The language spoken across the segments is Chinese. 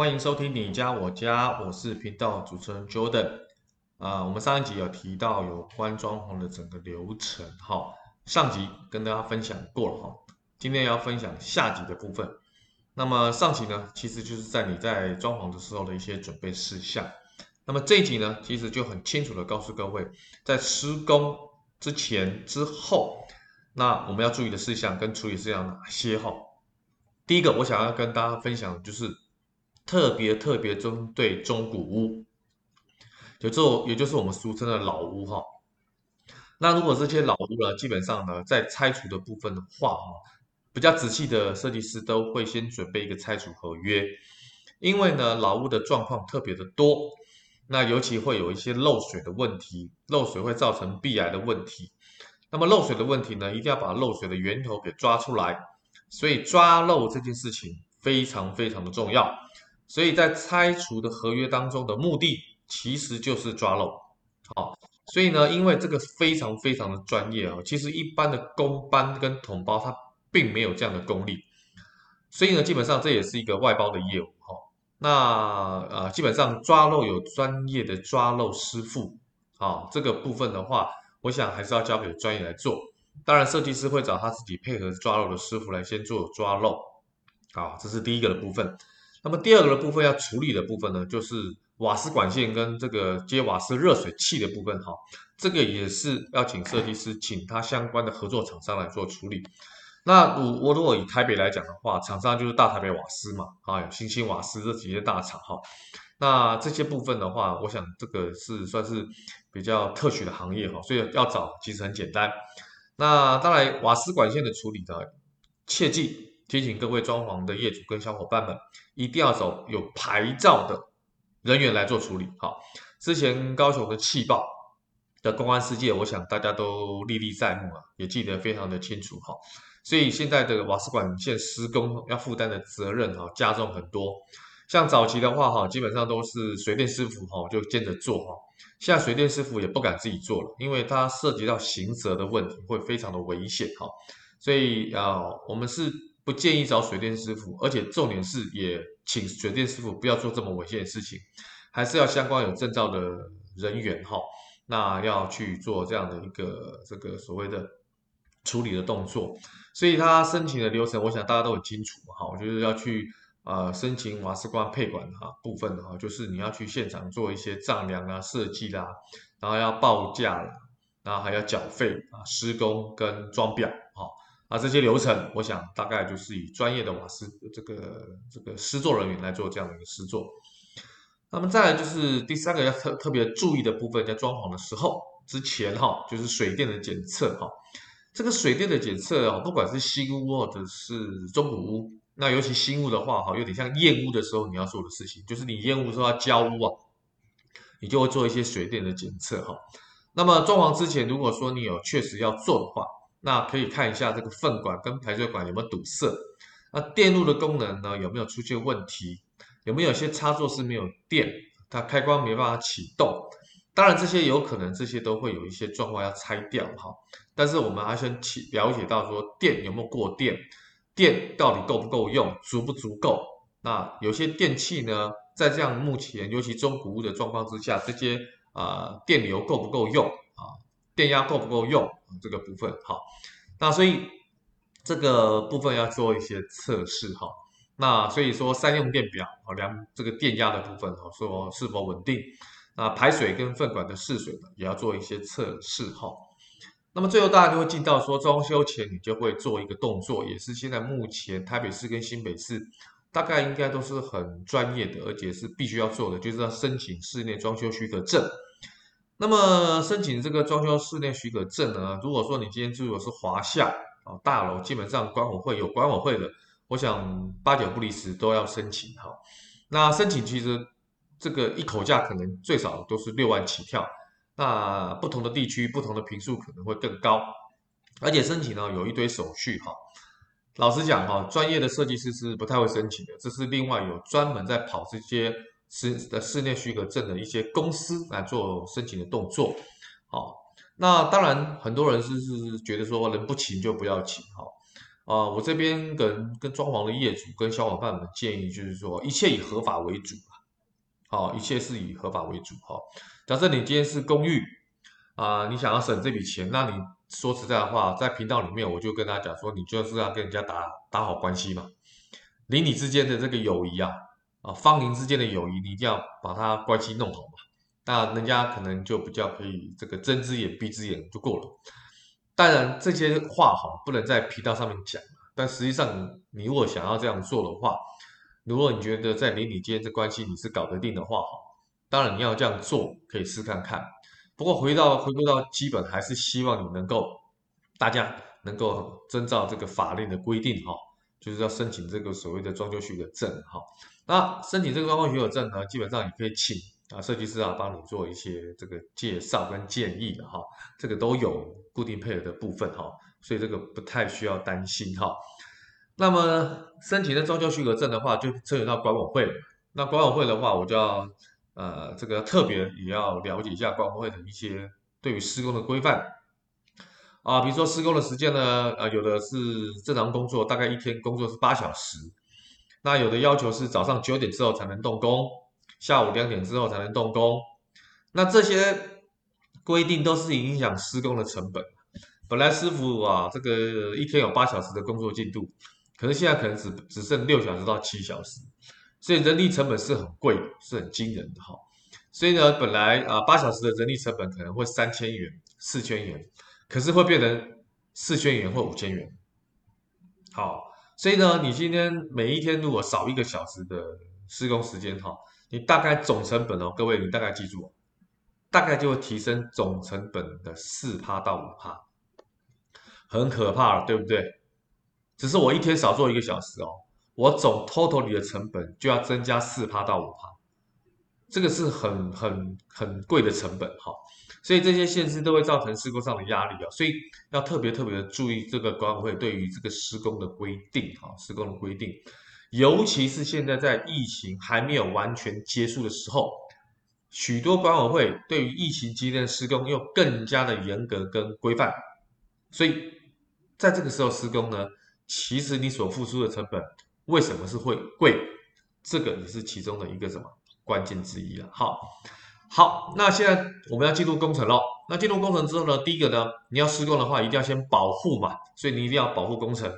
欢迎收听你家我家，我是频道主持人 Jordan。啊、我们上一集有提到有关装潢的整个流程，哈，上集跟大家分享过了哈，今天要分享下集的部分。那么上集呢，其实就是在你在装潢的时候的一些准备事项。那么这一集呢，其实就很清楚的告诉各位，在施工之前、之后，那我们要注意的事项跟处理事项哪些哈？第一个，我想要跟大家分享就是。特别特别针对中古屋，就这，也就是我们俗称的老屋哈。那如果这些老屋呢，基本上呢，在拆除的部分的话哈，比较仔细的设计师都会先准备一个拆除合约，因为呢，老屋的状况特别的多，那尤其会有一些漏水的问题，漏水会造成壁癌的问题。那么漏水的问题呢，一定要把漏水的源头给抓出来，所以抓漏这件事情非常非常的重要。所以在拆除的合约当中的目的，其实就是抓漏，好，所以呢，因为这个非常非常的专业啊，其实一般的工班跟统包他并没有这样的功力，所以呢，基本上这也是一个外包的业务哈。那呃，基本上抓漏有专业的抓漏师傅，啊，这个部分的话，我想还是要交给专业来做。当然，设计师会找他自己配合抓漏的师傅来先做抓漏，好，这是第一个的部分。那么第二个的部分要处理的部分呢，就是瓦斯管线跟这个接瓦斯热水器的部分哈，这个也是要请设计师请他相关的合作厂商来做处理。那我我如果以台北来讲的话，厂商就是大台北瓦斯嘛，啊，有新兴瓦斯这几些大厂哈。那这些部分的话，我想这个是算是比较特许的行业哈，所以要找其实很简单。那当然瓦斯管线的处理呢，切记。提醒各位装潢的业主跟小伙伴们，一定要找有牌照的人员来做处理。好，之前高雄的气爆的公安事件，我想大家都历历在目啊，也记得非常的清楚。哈，所以现在的瓦斯管线施工要负担的责任哈加重很多。像早期的话哈，基本上都是水电师傅哈就兼着做哈，现在水电师傅也不敢自己做了，因为它涉及到刑责的问题，会非常的危险哈。所以啊，我们是。不建议找水电师傅，而且重点是也请水电师傅不要做这么危险的事情，还是要相关有证照的人员哈，那要去做这样的一个这个所谓的处理的动作。所以他申请的流程，我想大家都很清楚哈，我就是要去呃申请瓦斯管配管哈部分的哈，就是你要去现场做一些丈量啊、设计啦，然后要报价啦，然后还要缴费啊、施工跟装裱。啊，这些流程，我想大概就是以专业的瓦斯这个这个施作人员来做这样的一个施作。那么再来就是第三个要特特别注意的部分，在装潢的时候之前哈，就是水电的检测哈。这个水电的检测啊，不管是新屋或者是中古屋，那尤其新屋的话哈，有点像验屋的时候你要做的事情，就是你验屋的时候要交屋啊，你就会做一些水电的检测哈。那么装潢之前，如果说你有确实要做的话，那可以看一下这个粪管跟排水管有没有堵塞，那电路的功能呢，有没有出现问题？有没有些插座是没有电，它开关没办法启动？当然这些有可能这些都会有一些状况要拆掉哈。但是我们还先去了解到说电有没有过电，电到底够不够用，足不足够？那有些电器呢，在这样目前尤其中古屋的状况之下，这些啊、呃、电流够不够用啊？电压够不够用？这个部分好，那所以这个部分要做一些测试哈。那所以说三用电表啊，量这个电压的部分哈，说是否稳定。那排水跟粪管的试水，也要做一些测试哈。那么最后大家就会进到说装修前你就会做一个动作，也是现在目前台北市跟新北市大概应该都是很专业的，而且是必须要做的，就是要申请室内装修许可证。那么申请这个装修室内许可证呢？如果说你今天住的是华夏啊大楼，基本上管委会有管委会的，我想八九不离十都要申请哈。那申请其实这个一口价可能最少都是六万起跳，那不同的地区不同的平数可能会更高，而且申请呢有一堆手续哈。老实讲哈，专业的设计师是不太会申请的，这是另外有专门在跑这些。室的室内许可证的一些公司来做申请的动作，好，那当然很多人是是觉得说人不请就不要请哈，啊、我这边跟跟装潢的业主跟小伙伴们建议就是说，一切以合法为主好，一切是以合法为主哈。假设你今天是公寓啊、你想要省这笔钱，那你说实在的话，在频道里面我就跟大家讲说，你就是要跟人家打打好关系嘛，邻里之间的这个友谊啊，啊，坊邻之间的友谊，你一定要把它关系弄好嘛，那人家可能就比较可以这个睁只眼闭只眼就够了。当然这些话哈不能在频道上面讲，但实际上你如果想要这样做的话，如果你觉得在邻里间这关系你是搞得定的话哈，当然你要这样做可以试看看。不过回到回归到基本，还是希望你能够大家能够遵照这个法令的规定哈，就是要申请这个所谓的装修许可证哈。那申请这个装修许可证呢，基本上你可以请。啊，设计师啊，帮你做一些这个介绍跟建议的哈，这个都有固定配合的部分哈，所以这个不太需要担心哈。那么申请的装修许可证的话，就涉及到管委会。那管委会的话，我就要呃这个特别也要了解一下管委会的一些对于施工的规范啊，比如说施工的时间呢，呃有的是正常工作，大概一天工作是八小时，那有的要求是早上九点之后才能动工。下午两点之后才能动工，那这些规定都是影响施工的成本。本来师傅啊，这个一天有八小时的工作进度，可是现在可能只只剩六小时到七小时，所以人力成本是很贵的，是很惊人的哈。所以呢，本来啊八小时的人力成本可能会三千元、四千元，可是会变成四千元或五千元。好，所以呢，你今天每一天如果少一个小时的施工时间哈。你大概总成本哦，各位，你大概记住，大概就会提升总成本的四趴到五趴，很可怕了，对不对？只是我一天少做一个小时哦，我总 total 里的成本就要增加四趴到五趴，这个是很很很贵的成本哈，所以这些限制都会造成施工上的压力啊，所以要特别特别的注意这个管委会对于这个施工的规定哈，施工的规定。尤其是现在在疫情还没有完全结束的时候，许多管委会对于疫情期间的施工又更加的严格跟规范，所以在这个时候施工呢，其实你所付出的成本为什么是会贵？这个也是其中的一个什么关键之一了。好，好，那现在我们要进入工程喽。那进入工程之后呢，第一个呢，你要施工的话，一定要先保护嘛，所以你一定要保护工程。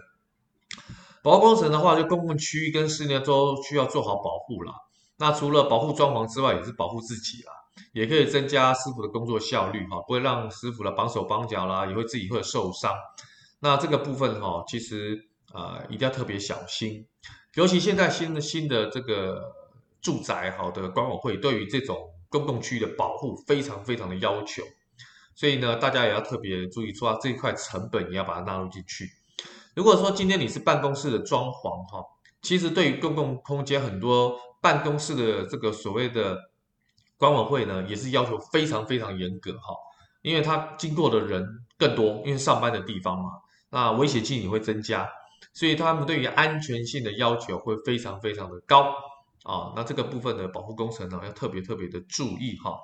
保护工程的话，就公共区域跟室内都需要做好保护啦。那除了保护装潢之外，也是保护自己啦，也可以增加师傅的工作效率哈，不会让师傅的绑手绑脚啦，也会自己会受伤。那这个部分哈，其实啊、一定要特别小心。尤其现在新的新的这个住宅好的管委会，对于这种公共区域的保护非常非常的要求，所以呢，大家也要特别注意，说这一块成本也要把它纳入进去。如果说今天你是办公室的装潢哈，其实对于公共空间很多办公室的这个所谓的管委会呢，也是要求非常非常严格哈，因为它经过的人更多，因为上班的地方嘛，那危险性也会增加，所以他们对于安全性的要求会非常非常的高啊。那这个部分的保护工程呢，要特别特别的注意哈。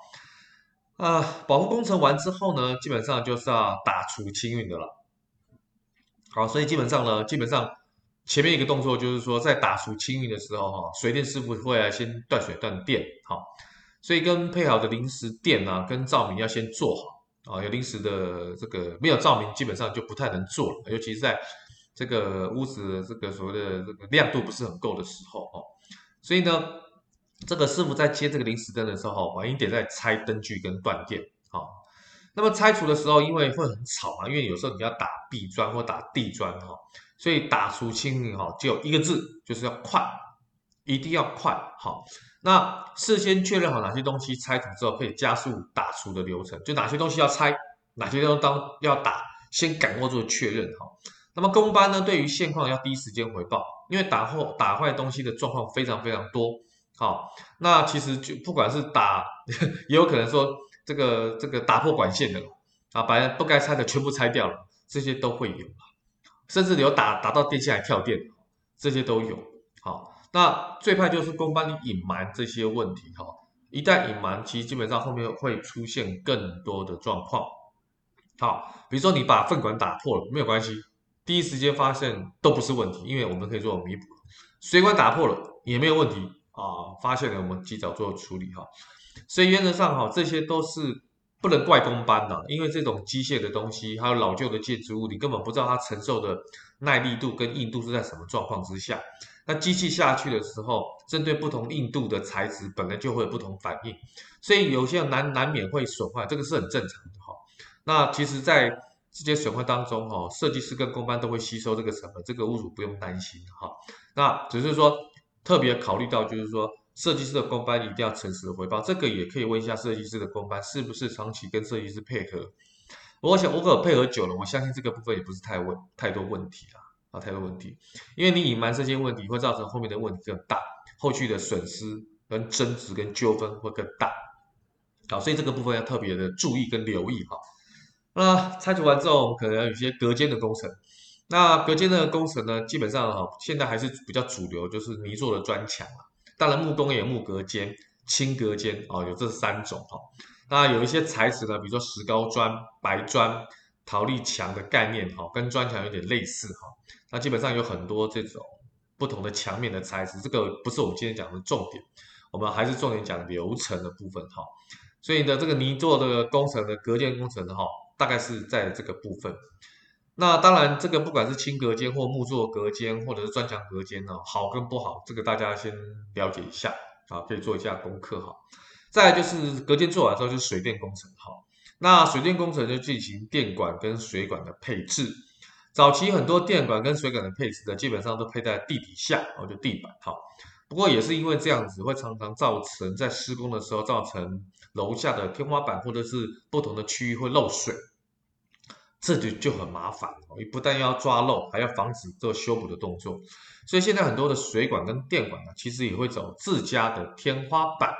啊，保护工程完之后呢，基本上就是要打除清运的了。好，所以基本上呢，基本上前面一个动作就是说，在打除清运的时候，哈，水电师傅会来先断水断电，好，所以跟配好的临时电啊，跟照明要先做好啊。有临时的这个没有照明，基本上就不太能做，尤其是在这个屋子这个所谓的这个亮度不是很够的时候，哦，所以呢，这个师傅在接这个临时灯的时候，晚一点再拆灯具跟断电，好。那么拆除的时候，因为会很吵嘛，因为有时候你要打壁砖或打地砖哈，所以打除清理哈，只有一个字，就是要快，一定要快。好，那事先确认好哪些东西拆除之后，可以加速打除的流程，就哪些东西要拆，哪些东西当要打，先赶快做确认哈。那么工班呢，对于现况要第一时间回报，因为打坏打坏东西的状况非常非常多。好，那其实就不管是打，也有可能说。这个这个打破管线的啊，把不该拆的全部拆掉了，这些都会有，甚至有打打到电线还跳电，这些都有。好，那最怕就是工班你隐瞒这些问题哈，一旦隐瞒，其实基本上后面会出现更多的状况。好，比如说你把粪管打破了，没有关系，第一时间发现都不是问题，因为我们可以做弥补。水管打破了也没有问题啊，发现了我们及早做处理哈。所以原则上哈，这些都是不能怪工班的，因为这种机械的东西，还有老旧的建筑物，你根本不知道它承受的耐力度跟硬度是在什么状况之下。那机器下去的时候，针对不同硬度的材质，本来就会有不同反应，所以有些难难免会损坏，这个是很正常的哈。那其实，在这些损坏当中哈，设计师跟工班都会吸收这个成本，这个屋主不用担心哈。那只是说特别考虑到，就是说设计师的工班一定要诚实的回报，这个也可以问一下设计师的工班是不是长期跟设计师配合。我想，如果配合久了，我相信这个部分也不是太问太多问题了。啊，太多问题，因为你隐瞒这些问题，会造成后面的问题更大，后续的损失跟争执跟纠纷会更大。好，所以这个部分要特别的注意跟留意哈。那拆除完之后，可能有些隔间的工程。那隔间的工程呢，基本上哈，现在还是比较主流，就是泥做的砖墙啊。当然木工也有木隔间、轻隔间啊，有这三种哈。那有一些材质呢，比如说石膏砖、白砖。陶粒墙的概念哈，跟砖墙有点类似哈。那基本上有很多这种不同的墙面的材质，这个不是我们今天讲的重点，我们还是重点讲流程的部分哈。所以呢，这个泥做的工程的隔间工程哈，大概是在这个部分。那当然，这个不管是轻隔间或木作隔间，或者是砖墙隔间呢，好跟不好，这个大家先了解一下啊，可以做一下功课哈。再就是隔间做完之后，就是水电工程哈。那水电工程就进行电管跟水管的配置。早期很多电管跟水管的配置呢，基本上都配在地底下，哦，就地板。哈，不过也是因为这样子，会常常造成在施工的时候，造成楼下的天花板或者是不同的区域会漏水，这就就很麻烦。你不但要抓漏，还要防止做修补的动作。所以现在很多的水管跟电管呢，其实也会走自家的天花板，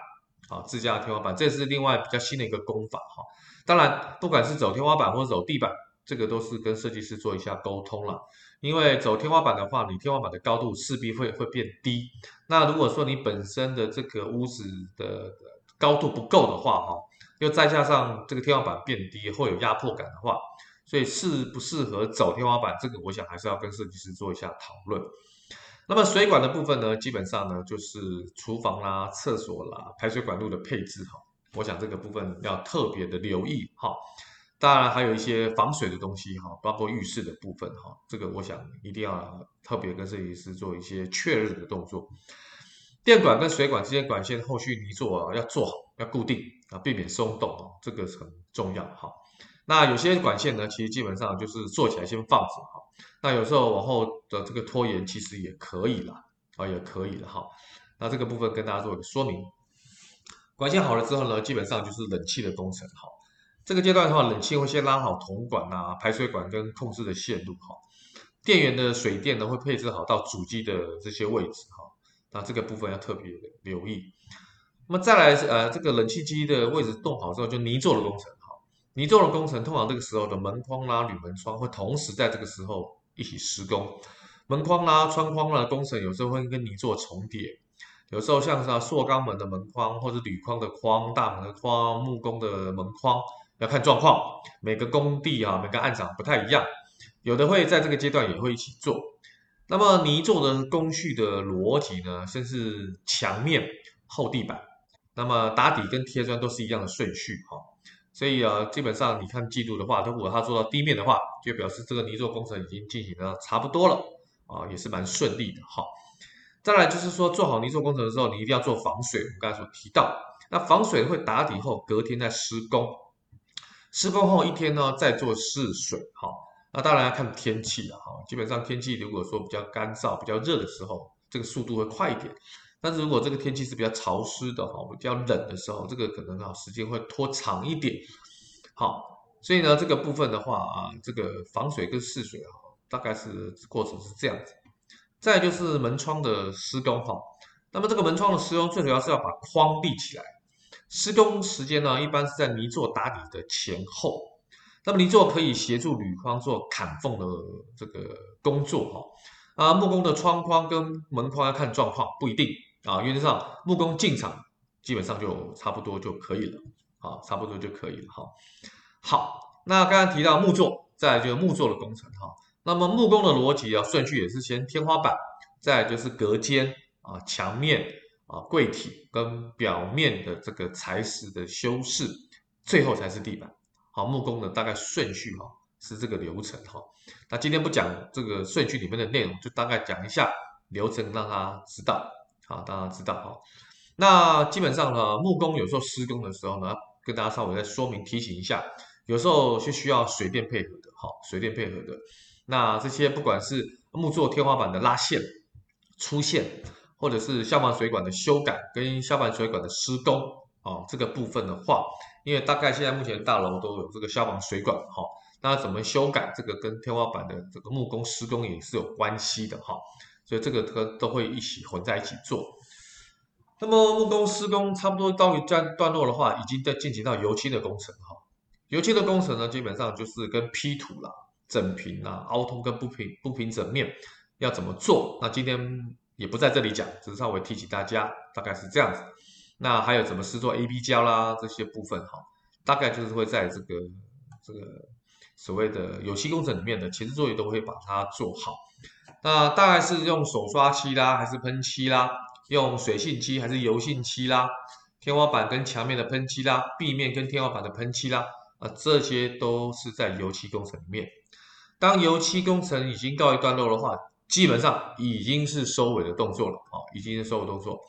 啊，自家的天花板，这是另外比较新的一个工法，哈。当然，不管是走天花板或者走地板，这个都是跟设计师做一下沟通了。因为走天花板的话，你天花板的高度势必会会变低。那如果说你本身的这个屋子的高度不够的话，哈，又再加上这个天花板变低，会有压迫感的话，所以适不适合走天花板，这个我想还是要跟设计师做一下讨论。那么水管的部分呢，基本上呢就是厨房啦、厕所啦、排水管路的配置，哈。我想这个部分要特别的留意哈，当然还有一些防水的东西哈，包括浴室的部分哈，这个我想一定要特别跟设计师做一些确认的动作。电管跟水管之间管线后续泥作要做好，要固定啊，避免松动哦，这个很重要哈。那有些管线呢，其实基本上就是做起来先放着哈，那有时候往后的这个拖延其实也可以了啊，也可以了哈。那这个部分跟大家做一个说明。管线好了之后呢，基本上就是冷气的工程。哈，这个阶段的话，冷气会先拉好铜管啊、排水管跟控制的线路。哈，电源的水电呢会配置好到主机的这些位置。哈，那这个部分要特别留意。那么再来呃，这个冷气机的位置动好之后，就泥做的工程。哈，泥做的工程通常这个时候的门框啦、铝门窗会同时在这个时候一起施工。门框啦、窗框啦工程有时候会跟泥做重叠。有时候像是，塑钢门的门框，或者铝框的框、大门的框、木工的门框，要看状况。每个工地啊，每个案场不太一样，有的会在这个阶段也会一起做。那么泥作的工序的逻辑呢，先是墙面后地板，那么打底跟贴砖都是一样的顺序哈。所以啊，基本上你看记录的话，如果他做到地面的话，就表示这个泥作工程已经进行的差不多了啊，也是蛮顺利的哈。再来就是说，做好泥作工程的时候，你一定要做防水。我们刚才所提到，那防水会打底后，隔天再施工，施工后一天呢再做试水。哈，那当然要看天气了。哈，基本上天气如果说比较干燥、比较热的时候，这个速度会快一点。但是如果这个天气是比较潮湿的哈，比较冷的时候，这个可能啊时间会拖长一点。好，所以呢这个部分的话啊，这个防水跟试水啊，大概是过程是这样子。再就是门窗的施工哈，那么这个门窗的施工最主要是要把框立起来。施工时间呢，一般是在泥作打底的前后。那么泥作可以协助铝框做砍缝的这个工作哈。啊，木工的窗框跟门框要看状况，不一定啊。原则上木工进场基本上就差不多就可以了，啊，差不多就可以了哈。好，那刚刚提到木作，再来就是木作的工程哈。那么木工的逻辑啊，顺序也是先天花板，再就是隔间啊、墙面啊、柜体跟表面的这个材质的修饰，最后才是地板。好，木工的大概顺序哈是这个流程哈。那今天不讲这个顺序里面的内容，就大概讲一下流程，让他知道。好，大家知道哈。那基本上呢，木工有时候施工的时候呢，跟大家稍微再说明提醒一下，有时候是需要水电配合的，哈，水电配合的。那这些不管是木作天花板的拉线、粗线，或者是消防水管的修改跟消防水管的施工，啊，这个部分的话，因为大概现在目前大楼都有这个消防水管，哈，那怎么修改这个跟天花板的这个木工施工也是有关系的，哈，所以这个都都会一起混在一起做。那么木工施工差不多到一段段落的话，已经在进行到油漆的工程，哈，油漆的工程呢，基本上就是跟批土啦。整平啊，凹凸跟不平不平整面要怎么做？那今天也不在这里讲，只是稍微提醒大家，大概是这样子。那还有怎么施作 AB 胶啦这些部分哈，大概就是会在这个这个所谓的油漆工程里面的前置作业都会把它做好。那大概是用手刷漆啦，还是喷漆啦？用水性漆还是油性漆啦？天花板跟墙面的喷漆啦，壁面跟天花板的喷漆啦，啊，这些都是在油漆工程里面。当油漆工程已经告一段落的话，基本上已经是收尾的动作了啊，已经是收尾动作。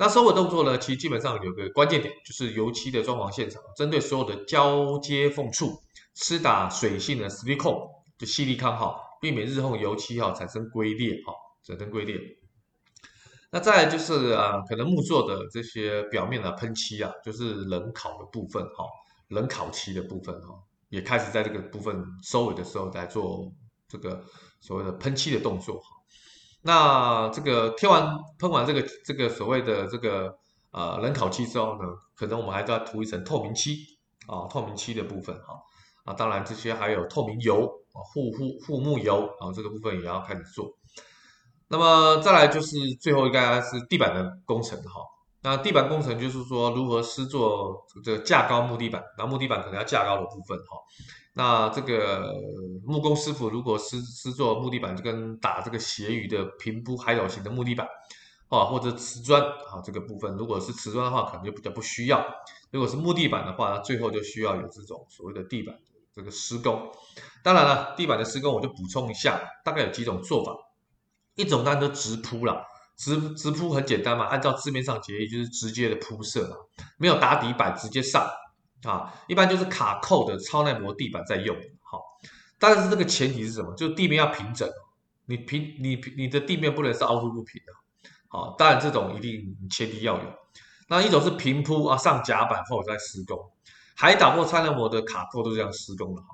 那收尾动作呢，其实基本上有个关键点，就是油漆的装潢现场，针对所有的交接缝处，施打水性的矽利康，就矽利康哈，避免日后油漆哈产生龟裂哈，产生龟裂。那再就是啊，可能木作的这些表面的喷漆啊，就是冷烤的部分哈，冷烤漆的部分哈。也开始在这个部分收尾的时候，在做这个所谓的喷漆的动作。那这个贴完喷完这个这个所谓的这个呃冷烤漆之后呢，可能我们还要涂一层透明漆啊，透明漆的部分哈啊，当然这些还有透明油啊，护护护木油啊，这个部分也要开始做。那么再来就是最后一个是地板的工程哈。那地板工程就是说，如何施做这个架高木地板，那木地板可能要架高的部分哈。那这个木工师傅如果施施做木地板，就跟打这个斜鱼的平铺海斗型的木地板，啊，或者瓷砖啊这个部分，如果是瓷砖的话，可能就比较不需要；如果是木地板的话，最后就需要有这种所谓的地板的这个施工。当然了，地板的施工我就补充一下，大概有几种做法，一种当然就直铺了。直直铺很简单嘛，按照字面上解释就是直接的铺设嘛，没有打底板直接上啊，一般就是卡扣的超耐磨地板在用，好，但是这个前提是什么？就是地面要平整，你平你你的地面不能是凹凸不平的，好，当然这种一定前提要有。那一种是平铺啊，上甲板后再施工，海导或超耐磨的卡扣都是这样施工的哈。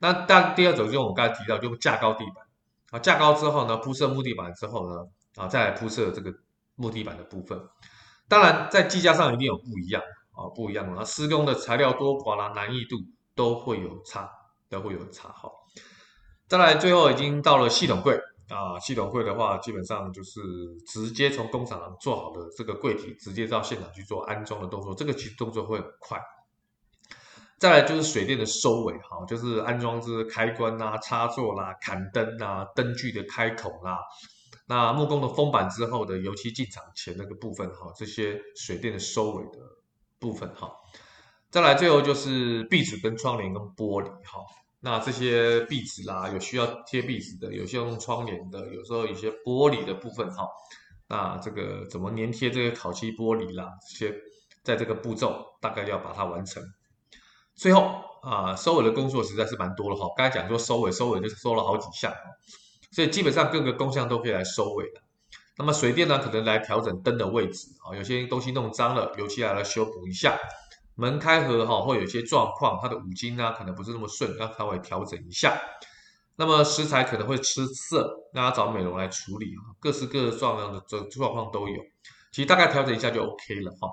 那但第二种就是我们刚才提到，就架高地板啊，架高之后呢，铺设木地板之后呢。啊，再来铺设这个木地板的部分，当然在计价上一定有不一样啊，不一样啊，施工的材料多寡啦，难易度都会有差，都会有差哈。再来，最后已经到了系统柜啊，系统柜的话，基本上就是直接从工厂做好的这个柜体，直接到现场去做安装的动作，这个其实动作会很快。再来就是水电的收尾哈，就是安装这开关啦、插座啦、砍灯啦、灯具的开孔啦。那木工的封板之后的油漆进场前那个部分哈，这些水电的收尾的部分哈，再来最后就是壁纸跟窗帘跟玻璃哈，那这些壁纸啦，有需要贴壁纸的，有些用窗帘的，有时候有些玻璃的部分哈，那这个怎么粘贴这个烤漆玻璃啦，这些在这个步骤大概要把它完成。最后啊，收尾的工作实在是蛮多了哈，刚才讲说收尾，收尾就是收了好几项。所以基本上各个工项都可以来收尾的。那么水电呢，可能来调整灯的位置啊，有些东西弄脏了，油漆来来修补一下。门开合哈，会有一些状况，它的五金啊可能不是那么顺，要稍微调整一下。那么石材可能会吃色，那要找美容来处理啊，各式各样的这状况都有。其实大概调整一下就 OK 了哈。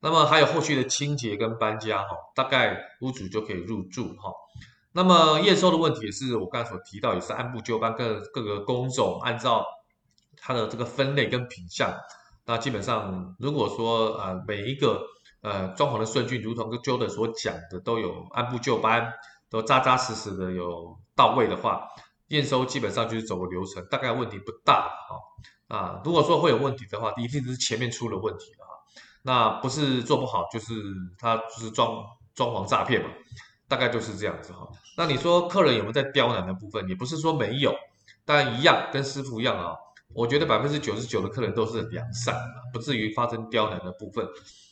那么还有后续的清洁跟搬家哈，大概屋主就可以入住哈。那么验收的问题也是我刚才所提到，也是按部就班，各各个工种按照它的这个分类跟品相。那基本上如果说呃每一个呃装潢的顺序，如同跟 Jordan 所讲的，都有按部就班，都扎扎实实的有到位的话，验收基本上就是走个流程，大概问题不大哈。啊，如果说会有问题的话，一定是前面出了问题了哈。那不是做不好，就是他就是装装潢诈骗嘛，大概就是这样子哈。那你说客人有没有在刁难的部分？也不是说没有，但一样跟师傅一样啊。我觉得百分之九十九的客人都是良善的，不至于发生刁难的部分。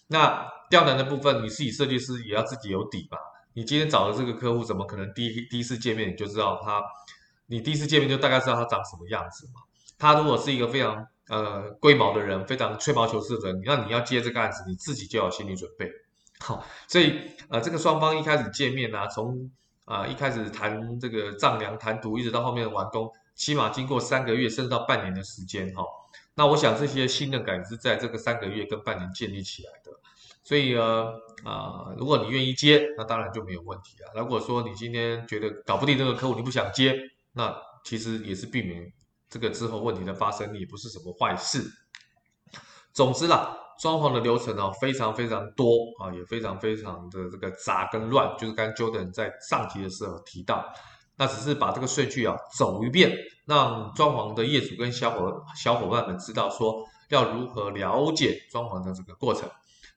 那刁难的部分，你自己设计师也要自己有底吧。你今天找的这个客户，怎么可能第一第一次见面你就知道他？你第一次见面就大概知道他长什么样子嘛？他如果是一个非常呃龟毛的人，非常吹毛求疵的人，那你要接这个案子，你自己就要有心理准备。好，所以呃这个双方一开始见面啊，从啊、一开始谈这个丈量谈图，一直到后面的完工。起码经过三个月甚至到半年的时间哈，那我想这些信任感是在这个三个月跟半年建立起来的，所以呢啊、如果你愿意接，那当然就没有问题了。如果说你今天觉得搞不定这个客户，你不想接，那其实也是避免这个之后问题的发生，也不是什么坏事。总之啦，装潢的流程呢非常非常多啊，也非常非常的这个杂跟乱，就是刚 Jordan 在上集的时候提到。那只是把这个顺序啊走一遍，让装潢的业主跟小伙小伙伴们知道说要如何了解装潢的这个过程，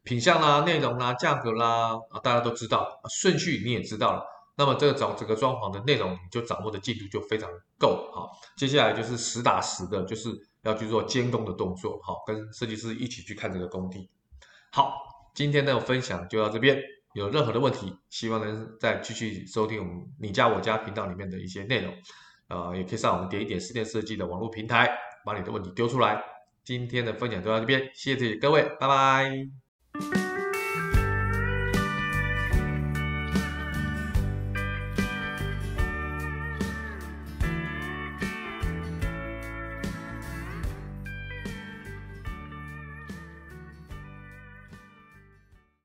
品相啦、内容啦、价格啦啊，大家都知道，顺序你也知道了。那么这个找这个装潢的内容，你就掌握的进度就非常够好。接下来就是实打实的，就是要去做监工的动作，好，跟设计师一起去看这个工地。好，今天的分享就到这边。有任何的问题，希望能再继续收听我们你家我家频道里面的一些内容，呃，也可以上我们点一点室内设计的网络平台，把你的问题丢出来。今天的分享就到这边，谢谢各位，拜拜。